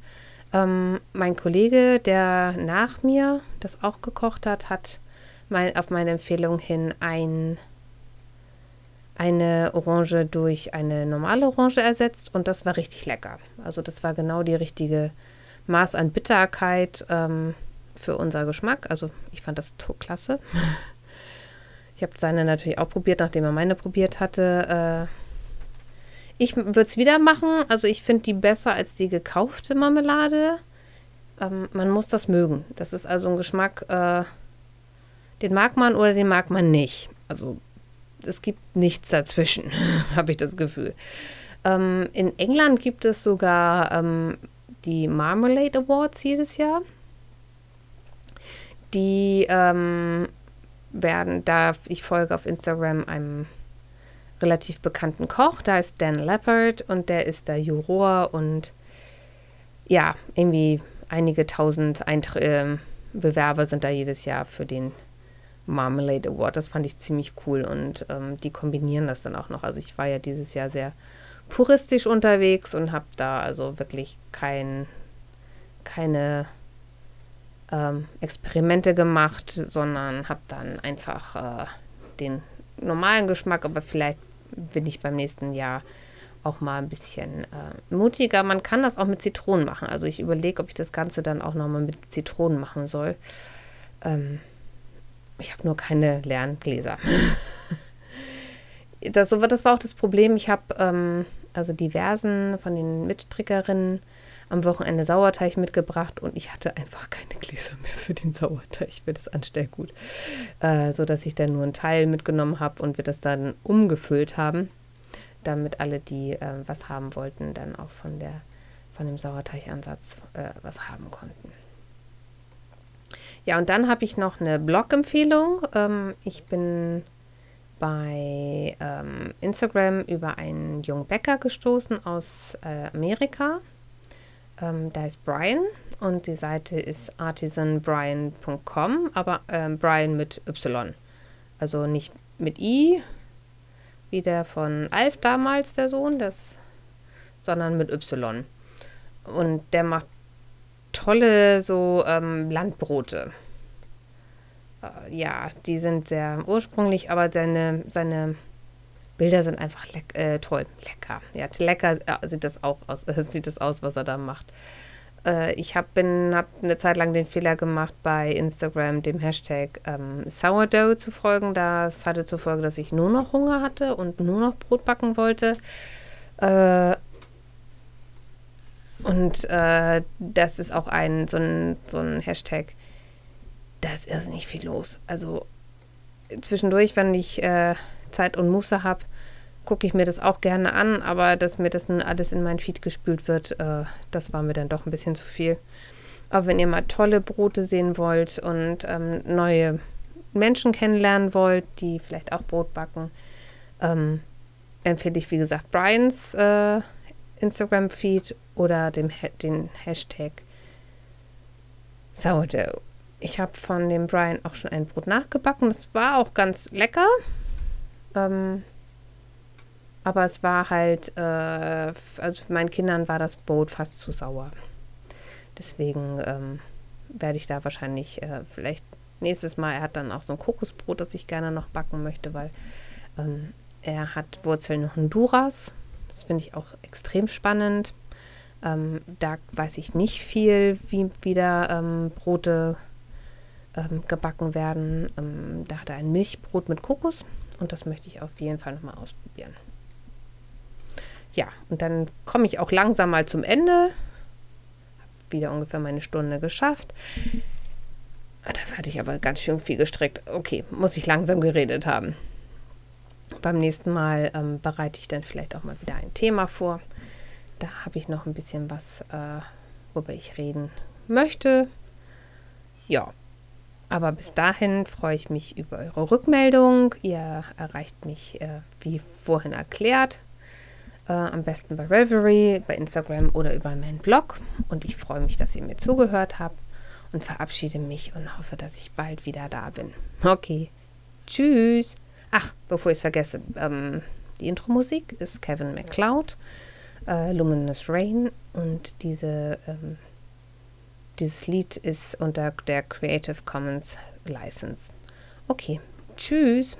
Ähm, mein Kollege, der nach mir das auch gekocht hat, hat mein, auf meine Empfehlung hin ein, eine Orange durch eine normale Orange ersetzt und das war richtig lecker. Also das war genau die richtige Maß an Bitterkeit ähm, für unser Geschmack. Also ich fand das klasse. Ich habe seine natürlich auch probiert, nachdem er meine probiert hatte. Äh, ich würde es wieder machen. Also ich finde die besser als die gekaufte Marmelade. Ähm, man muss das mögen. Das ist also ein Geschmack, äh, den mag man oder den mag man nicht. Also es gibt nichts dazwischen, habe ich das Gefühl. Ähm, in England gibt es sogar ähm, die Marmalade Awards jedes Jahr. Die ähm, werden, da ich folge auf Instagram einem relativ bekannten Koch, da ist Dan Leopard und der ist der Juror und ja, irgendwie einige tausend Eintr äh, Bewerber sind da jedes Jahr für den Marmalade Award. Das fand ich ziemlich cool und ähm, die kombinieren das dann auch noch. Also ich war ja dieses Jahr sehr puristisch unterwegs und habe da also wirklich kein, keine ähm, Experimente gemacht, sondern habe dann einfach äh, den normalen Geschmack, aber vielleicht bin ich beim nächsten Jahr auch mal ein bisschen äh, mutiger. Man kann das auch mit Zitronen machen. Also ich überlege, ob ich das Ganze dann auch nochmal mit Zitronen machen soll. Ähm, ich habe nur keine leeren Gläser. das, das war auch das Problem. Ich habe ähm, also diversen von den Mitstrickerinnen am Wochenende Sauerteig mitgebracht und ich hatte einfach keine Gläser mehr für den Sauerteig für das Anstellgut, äh, so dass ich dann nur einen Teil mitgenommen habe und wir das dann umgefüllt haben, damit alle, die äh, was haben wollten, dann auch von der von dem Sauerteigansatz äh, was haben konnten. Ja, und dann habe ich noch eine Blog-Empfehlung. Ähm, ich bin bei ähm, Instagram über einen jungen Bäcker gestoßen aus äh, Amerika. Ähm, da ist Brian und die Seite ist artisanbrian.com, aber ähm, Brian mit Y. Also nicht mit I, wie der von Alf damals, der Sohn, das, sondern mit Y. Und der macht tolle so ähm, Landbrote. Äh, ja, die sind sehr ursprünglich, aber seine, seine Bilder sind einfach leck, äh, toll, lecker. Ja, lecker sieht das auch aus, äh, sieht das aus, was er da macht. Äh, ich habe hab eine Zeit lang den Fehler gemacht, bei Instagram dem Hashtag ähm, Sourdough zu folgen. Das hatte zur Folge, dass ich nur noch Hunger hatte und nur noch Brot backen wollte. Äh, und äh, das ist auch ein so, ein so ein Hashtag. Da ist irrsinnig viel los. Also zwischendurch, wenn ich äh, Zeit und Muße habe, gucke ich mir das auch gerne an, aber dass mir das nun alles in mein Feed gespült wird, äh, das war mir dann doch ein bisschen zu viel. Aber wenn ihr mal tolle Brote sehen wollt und ähm, neue Menschen kennenlernen wollt, die vielleicht auch Brot backen, ähm, empfehle ich, wie gesagt, Brians äh, Instagram-Feed oder dem, den Hashtag Sourdough. Ich habe von dem Brian auch schon ein Brot nachgebacken. Das war auch ganz lecker. Ähm, aber es war halt, äh, also meinen Kindern war das Brot fast zu sauer. Deswegen ähm, werde ich da wahrscheinlich äh, vielleicht nächstes Mal, er hat dann auch so ein Kokosbrot, das ich gerne noch backen möchte, weil ähm, er hat Wurzeln Honduras. Das finde ich auch extrem spannend. Ähm, da weiß ich nicht viel, wie wieder ähm, Brote ähm, gebacken werden. Ähm, da hat er ein Milchbrot mit Kokos und das möchte ich auf jeden Fall nochmal ausprobieren. Ja, und dann komme ich auch langsam mal zum Ende. Habe wieder ungefähr meine Stunde geschafft. Ah, dafür hatte ich aber ganz schön viel gestrickt. Okay, muss ich langsam geredet haben. Beim nächsten Mal ähm, bereite ich dann vielleicht auch mal wieder ein Thema vor. Da habe ich noch ein bisschen was, äh, worüber ich reden möchte. Ja, aber bis dahin freue ich mich über eure Rückmeldung. Ihr erreicht mich, äh, wie vorhin erklärt, äh, am besten bei Reverie, bei Instagram oder über meinen Blog. Und ich freue mich, dass ihr mir zugehört habt und verabschiede mich und hoffe, dass ich bald wieder da bin. Okay, tschüss. Ach, bevor ich es vergesse, ähm, die Intro-Musik ist Kevin MacLeod, äh, Luminous Rain und diese, ähm, dieses Lied ist unter der Creative Commons License. Okay, tschüss.